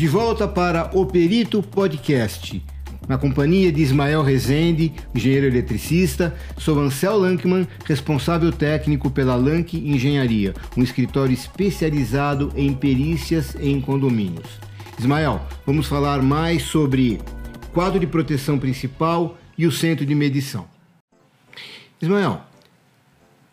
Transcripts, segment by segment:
De volta para o Perito Podcast. Na companhia de Ismael Rezende, engenheiro eletricista, sou Ansel Lankman, responsável técnico pela Lank Engenharia, um escritório especializado em perícias em condomínios. Ismael, vamos falar mais sobre quadro de proteção principal e o centro de medição. Ismael,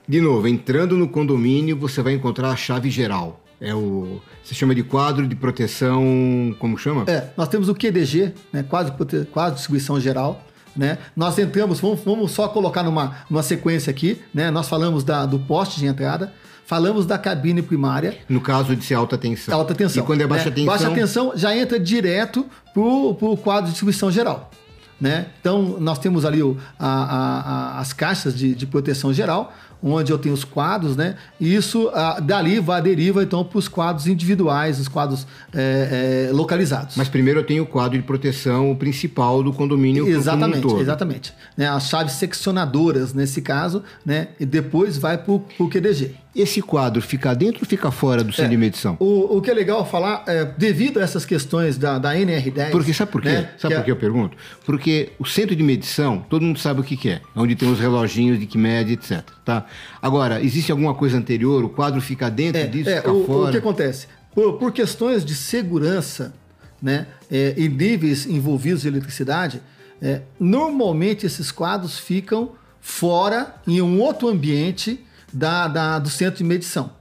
de novo, entrando no condomínio, você vai encontrar a chave geral. É o. Você chama de quadro de proteção. Como chama? É, nós temos o QDG, né? Quadro, de quadro de distribuição geral. Né? Nós entramos, vamos, vamos só colocar numa, numa sequência aqui, né? Nós falamos da, do poste de entrada, falamos da cabine primária. No caso de ser alta tensão. Alta tensão. E quando é baixa né? tensão? Baixa tensão já entra direto para o quadro de distribuição geral. Né? Então, nós temos ali o, a, a, a, as caixas de, de proteção geral, onde eu tenho os quadros, né? E isso ah, dali vai deriva então para os quadros individuais, os quadros é, é, localizados. Mas primeiro eu tenho o quadro de proteção principal do condomínio. Exatamente, exatamente. Né, as chaves seccionadoras nesse caso, né? E depois vai para o QDG. Esse quadro fica dentro ou fica fora do centro é, de medição? O, o que é legal falar, é, devido a essas questões da, da NR10. Porque sabe por quê? Né, sabe por que, é... eu pergunto? Porque o centro de medição, todo mundo sabe o que, que é, onde tem os reloginhos de que mede, etc. Tá? Agora, existe alguma coisa anterior? O quadro fica dentro é, disso, é, fica o, fora? O que acontece? Por, por questões de segurança né, é, e níveis envolvidos de eletricidade, é, normalmente esses quadros ficam fora, em um outro ambiente da, da do centro de medição.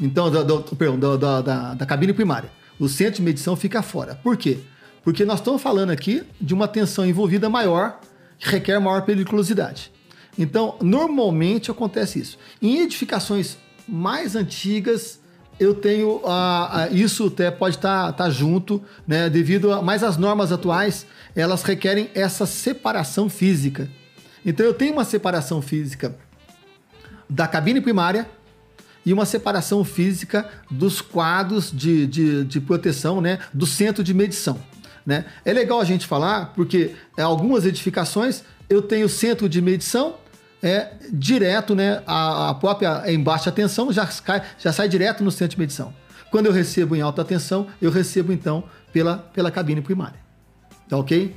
Então, do, do, perdão, da, da, da cabine primária. O centro de medição fica fora. Por quê? Porque nós estamos falando aqui de uma tensão envolvida maior, que requer maior periculosidade. Então, normalmente acontece isso. Em edificações mais antigas, eu tenho a, a, isso até pode estar tá, tá junto, né? Devido a, mas as normas atuais elas requerem essa separação física. Então eu tenho uma separação física da cabine primária e uma separação física dos quadros de, de, de proteção, né? Do centro de medição. Né? É legal a gente falar porque algumas edificações eu tenho centro de medição é direto, né? A, a própria em baixa tensão já, cai, já sai direto no centro de medição. Quando eu recebo em alta tensão, eu recebo então pela, pela cabine primária. Tá ok?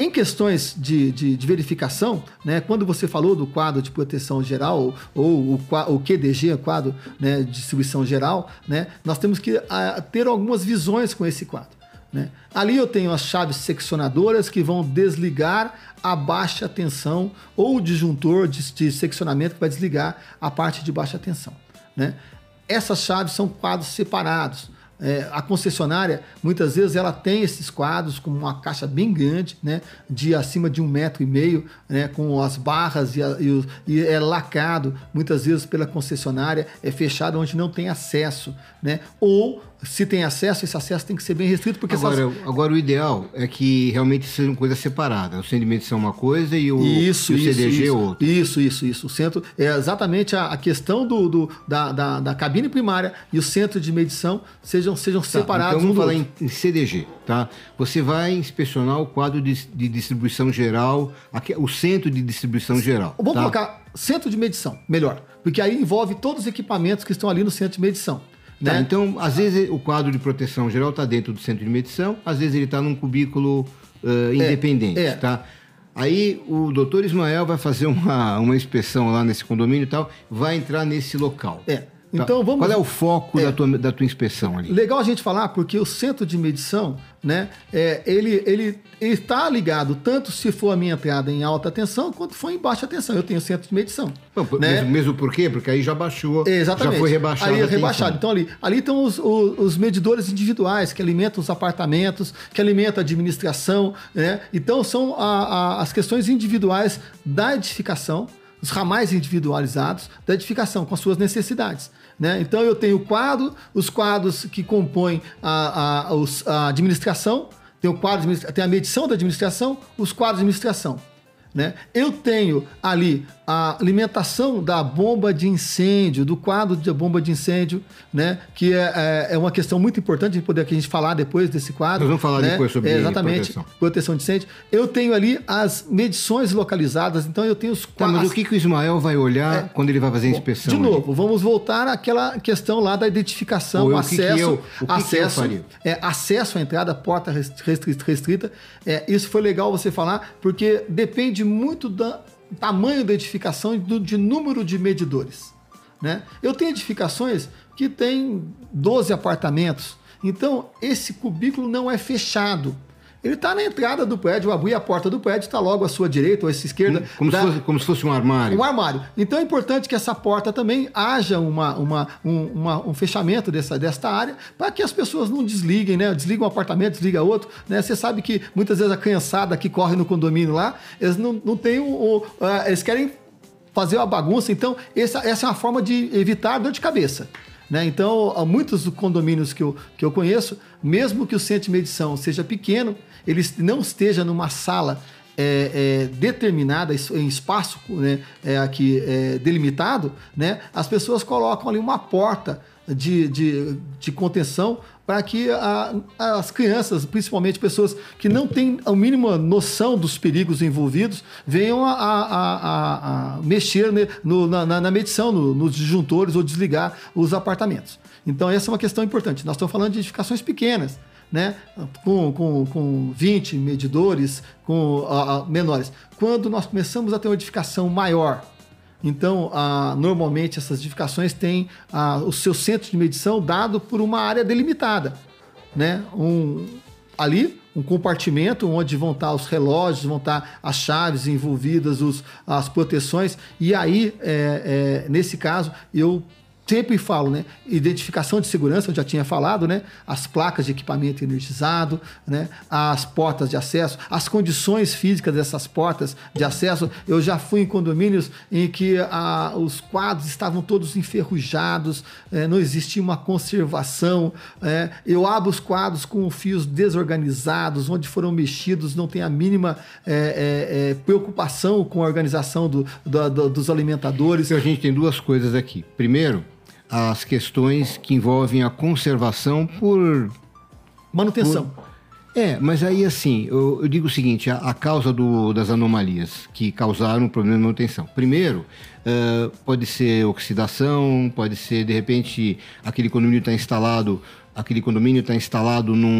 Em questões de, de, de, verificação, né, quando você falou do quadro de proteção geral, ou o, o QDG, quadro né, de distribuição geral, né, nós temos que a, ter algumas visões com esse quadro. Né? Ali eu tenho as chaves seccionadoras que vão desligar a baixa tensão ou o disjuntor de, de seccionamento que vai desligar a parte de baixa tensão. Né? Essas chaves são quadros separados. É, a concessionária, muitas vezes, ela tem esses quadros com uma caixa bem grande, né, de acima de um metro e meio, né, com as barras e, a, e, e, é lacado, muitas vezes pela concessionária, é fechado onde não tem acesso, né, ou se tem acesso, esse acesso tem que ser bem restrito, porque agora, essas... agora o ideal é que realmente sejam coisas separadas. O centro de medição é uma coisa e o, isso, e o isso, CDG isso, é outra. Isso, isso, isso. O centro é exatamente a, a questão do, do da, da, da, cabine primária e o centro de medição sejam, sejam tá, separados. Então vamos falar em, em, CDG, tá? Você vai inspecionar o quadro de, de distribuição geral, aqui, o centro de distribuição geral. Vamos tá? colocar centro de medição, melhor, porque aí envolve todos os equipamentos que estão ali no centro de medição. Tá, né? então, às vezes o quadro de proteção geral está dentro do centro de medição, às vezes ele está num cubículo uh, independente, é, é. tá? Aí o doutor Ismael vai fazer uma, uma inspeção lá nesse condomínio e tal, vai entrar nesse local. É. Tá. Então vamos. Qual é o foco é, da, tua, da tua inspeção ali? Legal a gente falar, porque o centro de medição, né, é, ele, ele, ele está ligado tanto se for a minha entrada em alta tensão, quanto for em baixa tensão. Eu tenho centro de medição. Bom, né? mesmo, mesmo por quê? Porque aí já baixou. Exatamente. Já foi rebaixado. Aí é rebaixado. Então ali, ali estão os, os, os, medidores individuais que alimentam os apartamentos, que alimentam a administração. Né? Então são a, a, as questões individuais da edificação, os ramais individualizados da edificação, com as suas necessidades. Né? Então eu tenho o quadro, os quadros que compõem a, a, a administração, tem o quadro, tem a medição da administração, os quadros de administração. Né? Eu tenho ali a alimentação da bomba de incêndio, do quadro de bomba de incêndio, né? Que é, é, é uma questão muito importante de poder aqui a gente falar depois desse quadro. Nós vamos falar né? depois sobre é, exatamente, proteção. proteção de incêndio. Eu tenho ali as medições localizadas, então eu tenho os Tá, mas as- o que, que o Ismael vai olhar quando ele vai fazer a inspeção? De ali? novo, vamos voltar àquela questão lá da identificação, Ou eu- o o que que acesso, eu- que acesso, é, acesso à entrada, porta rest- restrita. restrita. É, isso foi legal você falar, porque depende muito do tamanho da edificação e de número de medidores. Né? Eu tenho edificações que têm 12 apartamentos, então esse cubículo não é fechado. Ele está na entrada do prédio, eu abri a porta do prédio, está logo à sua direita ou à sua esquerda. Como, se dá- fosse, como se fosse um armário. um armário. Então é importante que essa porta também haja uma, uma, um, uma- um fechamento dessa, desta área para que as pessoas não desliguem, né? Desliga um apartamento, desliga outro. Né? Você sabe que muitas vezes a criançada que corre no condomínio lá, eles não, não têm o. o- ah, eles querem fazer uma bagunça. Então, essa, essa é uma forma de evitar dor de cabeça. Né? Então, há muitos condomínios que eu, que eu conheço, mesmo que o centro de medição seja pequeno, ele não esteja numa sala é, é, determinada, em espaço né, é, aqui é, delimitado, né, as pessoas colocam ali uma porta de, de, de contenção para que a- as crianças, principalmente pessoas que não têm a mínima noção dos perigos envolvidos, venham a, a- a- mexer né, no- na, na- medição, no- nos disjuntores ou desligar os apartamentos. Então, essa é uma questão importante. Nós estamos falando de edificações pequenas, né? com, com, com 20 medidores, com menores. Quando nós começamos a ter uma edificação maior, então, ah, normalmente essas edificações têm ah, o seu centro de medição dado por uma área delimitada, né? Um, ali, um compartimento onde vão estar os relógios, vão estar as chaves envolvidas, os, as proteções. E aí, é, é, nesse caso, eu sempre falo, né? Identificação de segurança, eu já tinha falado, né? As placas de equipamento energizado, né? As portas de acesso, as condições físicas dessas portas de acesso. Eu já fui em condomínios em que ah, os quadros estavam todos enferrujados, eh, não existia uma conservação. eh, eu abro os quadros com fios desorganizados, onde foram mexidos, não tem a mínima eh, preocupação com a organização do- da- do- dos alimentadores. Então a gente tem duas coisas aqui. Primeiro, as questões que envolvem a conservação por. Manutenção. É, mas aí assim, eu, eu digo o seguinte: a, a causa do- das anomalias que causaram o problema de manutenção. Primeiro, eh, pode ser oxidação, pode ser, de repente, aquele condomínio está instalado. Aquele condomínio está instalado num,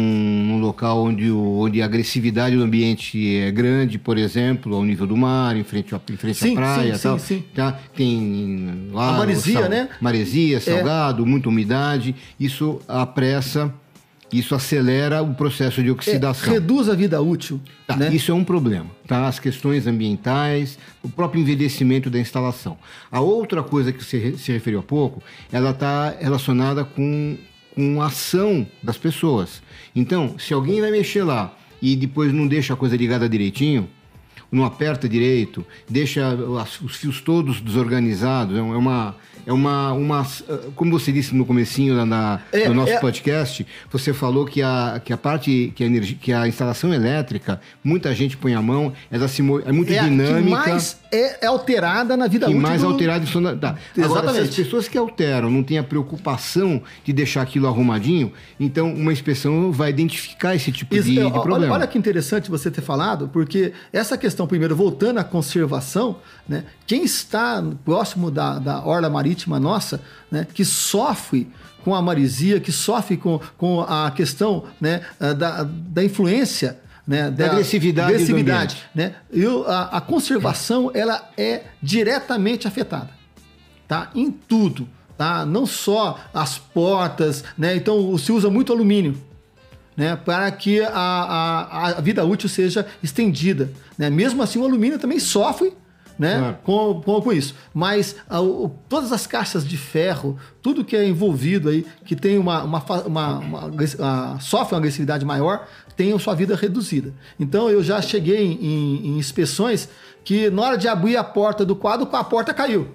num local onde, o, onde a agressividade do ambiente é grande, por exemplo, ao nível do mar, em frente, à- em frente Sim, à praia sim, tal. sim, sim. Tá? Tem lá A maresia, sal- né? Maresia, salgado, muita umidade. Isso apressa, isso acelera o processo de É, oxidação. reduz a vida útil. Tá, né? Isso é um problema, tá? As questões ambientais, o próprio envelhecimento da instalação. A outra coisa que você se referiu há pouco, ela está relacionada com, com a ação das pessoas. Então, se alguém vai mexer lá e depois não deixa a coisa ligada direitinho, não aperta direito, deixa os fios todos desorganizados, é uma... É uma, uma, como você disse no comecinho da, na, É, do nosso é- podcast, você falou que a, que a parte, que a, energia, que a instalação elétrica, muita gente põe a mão, ela se, é muito é dinâmica. que mais é, é alterada na vida e útil. mais do- alterada em sona- tá. Agora, se as Exatamente. pessoas que alteram não têm a preocupação de deixar aquilo arrumadinho, então uma inspeção vai identificar esse tipo Isso, de, é, de olha, problema. olha que interessante você ter falado, porque essa questão, primeiro, voltando à conservação, né, quem está próximo da, da orla marítima nossa, né, que sofre com a maresia, que sofre com, com a questão né, da, da influência. Né, Da agressividade do agressividade, ambiente. né? E a, a conservação ela é diretamente afetada tá? Em tudo, tá? Não só as portas, né? Então se usa muito alumínio, né? Para que a, a, a vida útil seja estendida, né? Mesmo assim o alumínio também sofre, né? Claro. Com, com, com isso. Mas a- o- todas as caixas de ferro, tudo que é envolvido aí, que tem uma, uma, uma, uma agressi- a- sofre uma agressividade maior, tem a sua vida reduzida. Então eu já cheguei em, em- em inspeções que na hora de abrir a porta do quadro, a porta caiu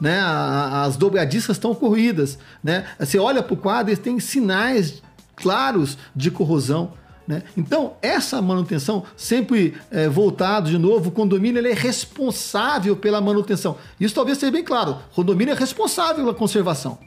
né? As dobradiças estão corridas, né? Você olha para o quadro e tem sinais claros de corrosão, Né? Então, essa manutenção, sempre é, voltado de novo, o condomínio ele é responsável pela manutenção. Isso talvez seja bem claro. O condomínio é responsável pela conservação.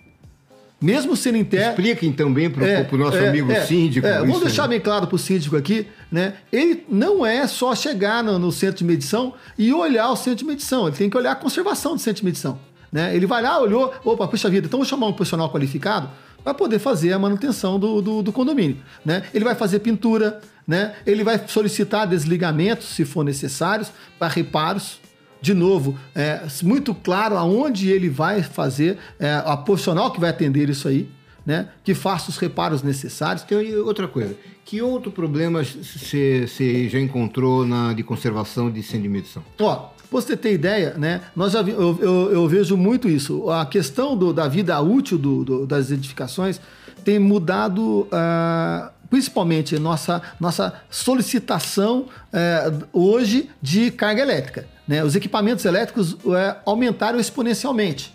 Mesmo sendo interno. Explica então bem para o é, nosso é, amigo é, síndico. É, vamos deixar bem claro para o síndico aqui, né? Ele não é só chegar no, no, centro de medição e olhar o centro de medição, ele tem que olhar a conservação do centro de medição. Né? Ele vai lá, olhou, opa, puxa vida, então vou chamar um profissional qualificado para poder fazer a manutenção do, do, do, condomínio. Né? Ele vai fazer pintura, né? ele vai solicitar desligamentos, se for necessários, para reparos de novo, é muito claro aonde ele vai fazer, é, a profissional que vai atender isso aí, né? Que faça os reparos necessários. Tem outra coisa. Que outro problema você já encontrou na de conservação de centro de medição? Ó, você ter ideia, né? Nós já vi, eu, eu, eu, vejo muito isso. A questão do, da vida útil do, do, das edificações tem mudado. Uh, principalmente nossa, nossa solicitação uh, hoje de carga elétrica. Né? Os equipamentos elétricos é, aumentaram exponencialmente.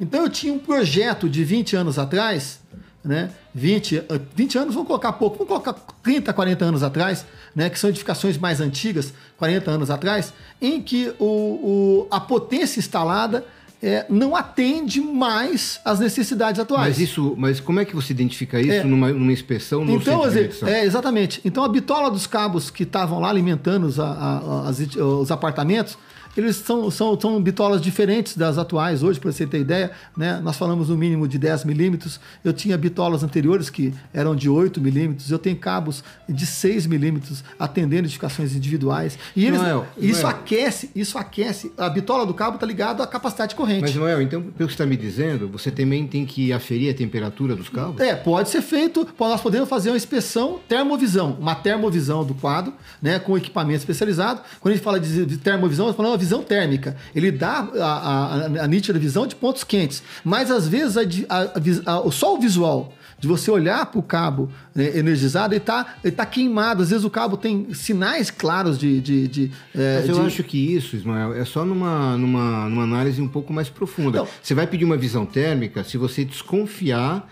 Então eu tinha um projeto de 20 anos atrás, né? 20, 20 anos, vamos colocar pouco, vamos colocar 30, 40 anos atrás, né? que são edificações mais antigas, 40 anos atrás, em que o, o a potência instalada é, não atende mais às necessidades atuais. Mas isso, mas como é que você identifica isso é, numa, numa, inspeção no então, centro é, exatamente. Então a bitola dos cabos que estavam lá alimentando os, a, a, as, os apartamentos eles são, são, são bitolas diferentes das atuais hoje, para você ter ideia. Né? Nós falamos no mínimo de 10 milímetros. Eu tinha bitolas anteriores que eram de 8 milímetros. Eu tenho cabos de 6 milímetros atendendo edificações individuais. E eles, Noel, isso Noel. aquece, isso aquece. A bitola do cabo está ligada à capacidade de corrente. Mas, Noel, então, pelo que você está me dizendo, você também tem que aferir a temperatura dos cabos? É, pode ser feito. Nós podemos fazer uma inspeção termovisão, uma termovisão do quadro, né, com equipamento especializado. Quando a gente fala de termovisão, nós falamos visão térmica. Ele dá a, a, a nítida visão de pontos quentes. Mas às vezes a, só o visual de você olhar para o cabo né, energizado, ele está ele tá queimado. Às vezes o cabo tem sinais claros de. de, de é, Mas eu de... acho que isso, Ismael, é só numa, numa, numa análise um pouco mais profunda. Não. Você vai pedir uma visão térmica se você desconfiar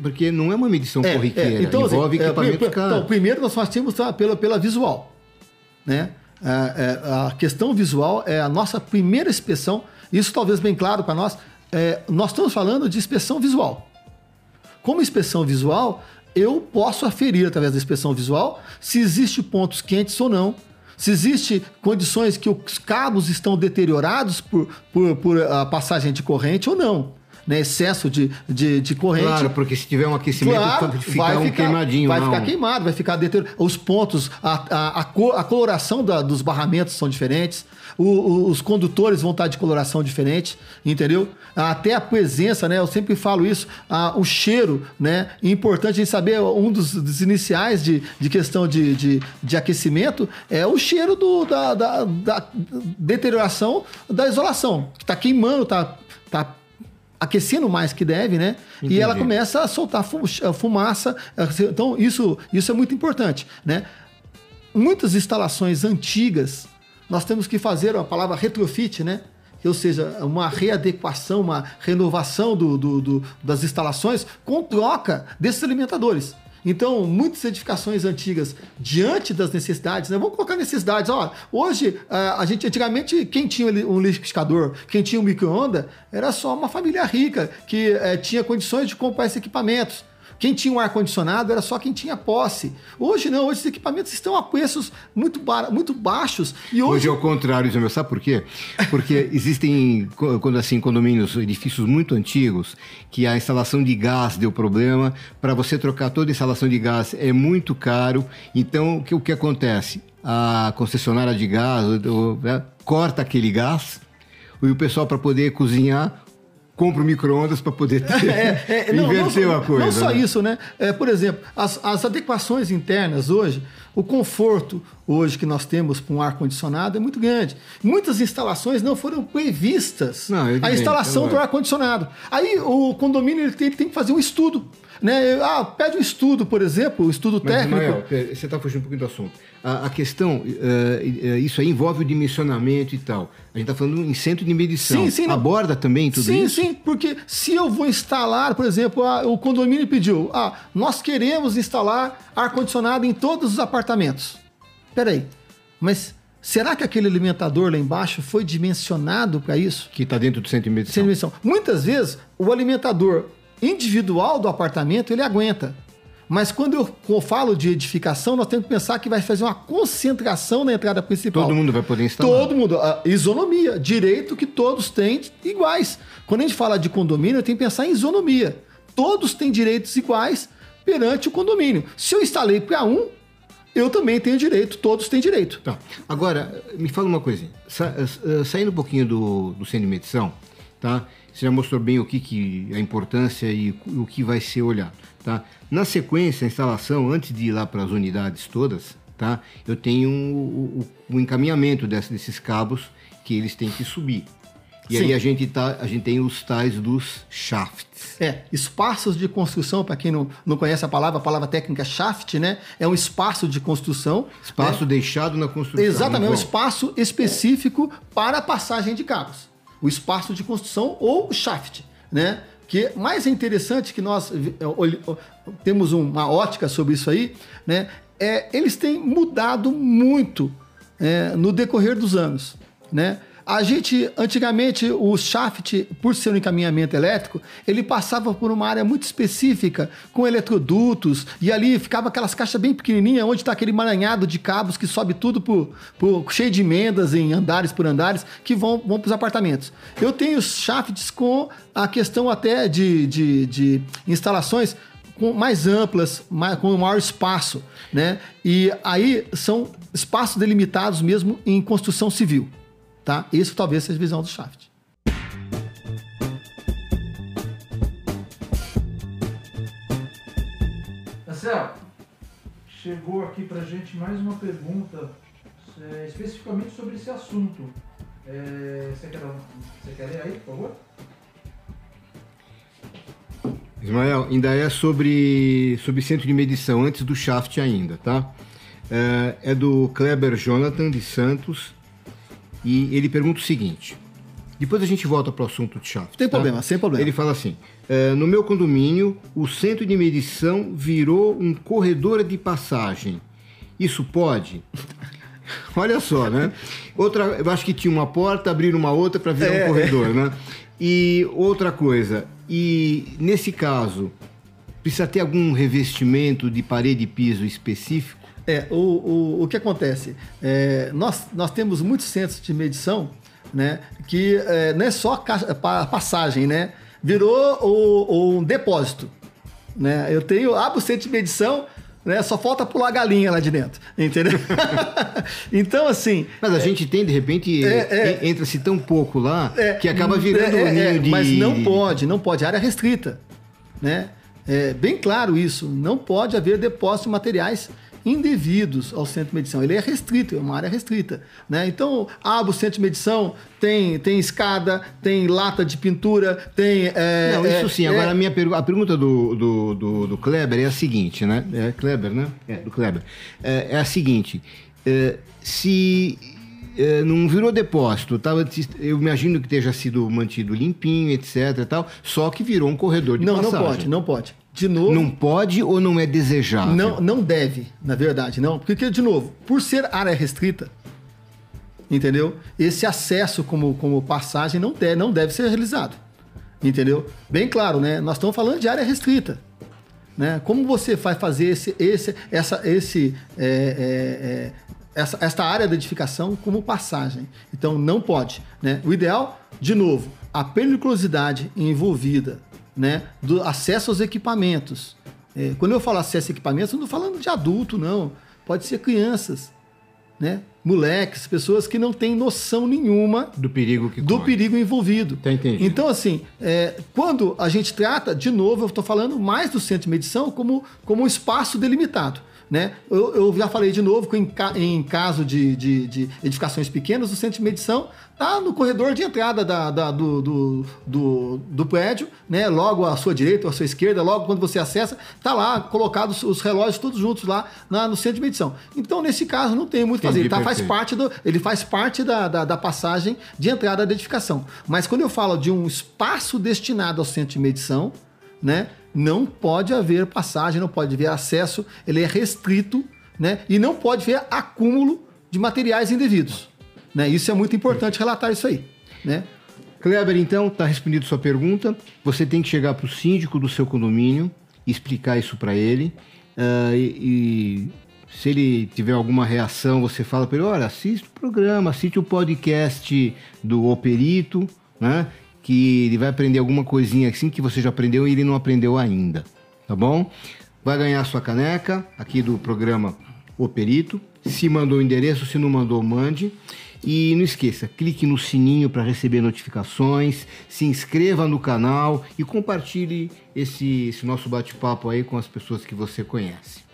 porque não é uma medição é, corriqueira, é, então, assim, envolve assim, equipamento é, Então, primeiro nós partimos tá, pela, pela visual, né? É, é, a questão visual é a nossa primeira inspeção. Isso talvez bem claro para nós. É, nós estamos falando de inspeção visual. Como inspeção visual, eu posso aferir através da inspeção visual se existe pontos quentes ou não, se existe condições que os cabos estão deteriorados por, por, por a passagem de corrente ou não né, excesso de, de, de corrente. Claro, porque se tiver um aquecimento, claro, fica vai um ficar, queimadinho. Vai não. ficar queimado, vai ficar deteriorado. Os pontos, a, a, a, cor, a coloração da, dos barramentos são diferentes. O, o, os condutores vão estar de coloração diferente, entendeu? Até a presença, né? Eu sempre falo isso, a, o cheiro, né? É importante a gente saber, um dos, dos iniciais de, de questão de, de, de, aquecimento é o cheiro do, da, da, da deterioração da isolação, que está queimando, está tá aquecendo mais que deve, né? Entendi. E ela começa a soltar fumaça. Então, isso, isso é muito importante, né? Muitas instalações antigas, nós temos que fazer a palavra retrofit, né? Ou seja, uma readequação, uma renovação do, do, do das instalações com troca desses alimentadores. Então, muitas edificações antigas, diante das necessidades, né? vamos colocar necessidades. Ó, hoje, a gente, antigamente, quem tinha um liquidificador, quem tinha um micro-ondas, era só uma família rica que é, tinha condições de comprar esses equipamentos. Quem tinha um ar-condicionado era só quem tinha posse. Hoje não, hoje os equipamentos estão a preços muito, muito baixos. E hoje... hoje é o contrário, Isabel. Sabe por quê? Porque existem, quando assim, condomínios, edifícios muito antigos, que a instalação de gás deu problema. Para você trocar toda a instalação de gás é muito caro. Então, o que, o que acontece? A concessionária de gás né, corta aquele gás e o pessoal, para poder cozinhar, compra o micro-ondas para poder ter, é, é, não, inverter não, a coisa. Não só né? isso, né? É, por exemplo, as, as adequações internas hoje, o conforto, hoje que nós temos para um ar-condicionado é muito grande. Muitas instalações não foram previstas Não, evidente, a instalação é do ar-condicionado. Aí o condomínio ele tem, ele tem que fazer um estudo. Né? Ah, pede um estudo, por exemplo, um estudo Mas, técnico. Ismael, pera, você está fugindo um pouquinho do assunto. A, a questão, eh, isso aí envolve o dimensionamento e tal. A gente está falando em centro de medição. Sim, sim, não. Aborda também tudo sim, isso? Sim, porque se eu vou instalar, por exemplo, ah, o condomínio pediu, ah, nós queremos instalar ar-condicionado em todos os apartamentos. Peraí, mas será que aquele alimentador lá embaixo foi dimensionado para isso? Que está dentro do centro de medição. Muitas vezes, o alimentador individual do apartamento, ele aguenta. Mas quando eu falo de edificação, nós temos que pensar que vai fazer uma concentração na entrada principal. Todo mundo vai poder instalar. Todo mundo. A isonomia, direito que todos têm iguais. Quando a gente fala de condomínio, tenho que pensar em isonomia. Todos têm direitos iguais perante o condomínio. Se eu instalei para um, eu também tenho direito, todos têm direito. Tá. Agora, me fala uma coisinha. Sa uh, saindo um pouquinho do, do centro de medição, tá? Você já mostrou bem o que, que a importância e o que vai ser olhado, tá? Na sequência, a instalação, antes de ir lá para as unidades todas, tá? Eu tenho o, encaminhamento desse, desses cabos que eles têm que subir. E Sim. aí a gente, tá, a gente tem os tais dos shafts. É, espaços de construção, para quem não, não conhece a palavra, a palavra técnica shaft, né? É um espaço de construção. Espaço né? deixado na construção. Exatamente, é um espaço específico para a passagem de cabos. O espaço de construção ou o shaft, né? Que mais é interessante que nós temos uma ótica sobre isso aí, né? É, eles têm mudado muito é, no decorrer dos anos, né? A gente, antigamente, o shaft, por ser um encaminhamento elétrico, ele passava por uma área muito específica, com eletrodutos, e ali ficava aquelas caixas bem pequenininhas, onde está aquele emaranhado de cabos que sobe tudo por, por, cheio de emendas em andares por andares, que vão, vão para os apartamentos. Eu tenho shafts com a questão até de, de, de instalações com mais amplas, mais, com maior espaço, né? E aí são espaços delimitados mesmo em construção civil. Tá? Isso talvez seja a visão do Shaft. Marcelo, chegou aqui pra gente mais uma pergunta é, especificamente sobre esse assunto. É, você, quer, você quer ler aí, por favor? Ismael, ainda é sobre, sobre centro de medição, antes do shaft ainda, tá? É, é do Kleber Jonathan de Santos e ele pergunta o seguinte. Depois a gente volta para o assunto de shaft. Tem tá? problema, sem problema. Ele fala assim: é, no meu condomínio, o centro de medição virou um corredor de passagem. Isso pode? Olha só, né? Outra, eu acho que tinha uma porta, abriram uma outra para virar É, um corredor, né? E outra coisa, e nesse caso, precisa ter algum revestimento de parede e piso específico? É, o, o, o que acontece? É, nós, nós temos muitos centros de medição, né? Que é, não é só caixa, pa- passagem, né? Virou o, um depósito. Né? Eu tenho, abro o centro de medição, né? Só falta pular a galinha lá de dentro, entendeu? então, assim, Mas a gente tem, de repente, É, en- entra-se tão pouco lá É, que acaba virando é, um é, ninho é, de. Mas não pode, não pode. Área restrita. Né? É bem claro isso. Não pode haver depósito de materiais indevidos ao centro de medição. Ele é restrito, é uma área restrita. Né? Então, abre o centro de medição, tem, tem escada, tem lata de pintura, tem. é, Não, é, isso sim. é, Agora, a minha pergu a pergunta do, do, do, do Kleber é a seguinte, né? É Kleber, né? É, do Kleber. É, é a seguinte: é, se é, não virou depósito, tava, eu imagino que tenha sido mantido limpinho, etc. tal, só que virou um corredor de Não, não passagem. pode, não pode. De novo. Não pode ou não é desejável? Não, não deve, na verdade, não. Porque, de novo, por ser área restrita, entendeu? Esse acesso como, como passagem não deve, não deve ser realizado. Entendeu? Bem claro, né? Nós estamos falando de área restrita. Né? Como você vai fazer esse, esse, essa, esse, é, é, é, essa, esta área da edificação como passagem? Então não pode. Né? O ideal, de novo, a periculosidade envolvida, né? do acesso aos equipamentos. É, quando eu falo acesso a equipamentos, eu não estou falando de adulto, não. Pode ser crianças, né? moleques, pessoas que não têm noção nenhuma Do perigo que do corre. perigo envolvido. Tá. Então, assim, é, quando a gente trata, de novo, eu estou falando mais do centro de medição como, como um espaço delimitado. Né? Eu, eu já falei de novo que em, ca- em caso de, de- de edificações pequenas, o centro de medição está no corredor de entrada da- da- do, do, do, do prédio, né? logo à sua direita ou à sua esquerda, logo quando você acessa, está lá colocados os relógios todos juntos lá na- no centro de medição. Então, nesse caso, não tem muito o que fazer. Ele tá, faz parte do, ele faz parte da, da, da passagem de entrada da edificação. Mas quando eu falo de um espaço destinado ao centro de medição, né, não pode haver passagem, não pode haver acesso, ele é restrito, né, e não pode haver acúmulo de materiais indevidos. Né? Isso é muito importante relatar isso aí. Né? Kleber, então, está respondido sua pergunta. Você tem que chegar para o síndico do seu condomínio explicar isso para ele. Ah, e, e se ele tiver alguma reação, você fala para ele: olha, assiste o programa, assiste o podcast do Operito, né? Que ele vai aprender alguma coisinha assim que você já aprendeu e ele não aprendeu ainda. Tá bom? Vai ganhar sua caneca aqui do programa O Perito. Se mandou o endereço, se não mandou, mande. E não esqueça, clique no sininho para receber notificações, se inscreva no canal e compartilhe esse, esse nosso bate-papo aí com as pessoas que você conhece.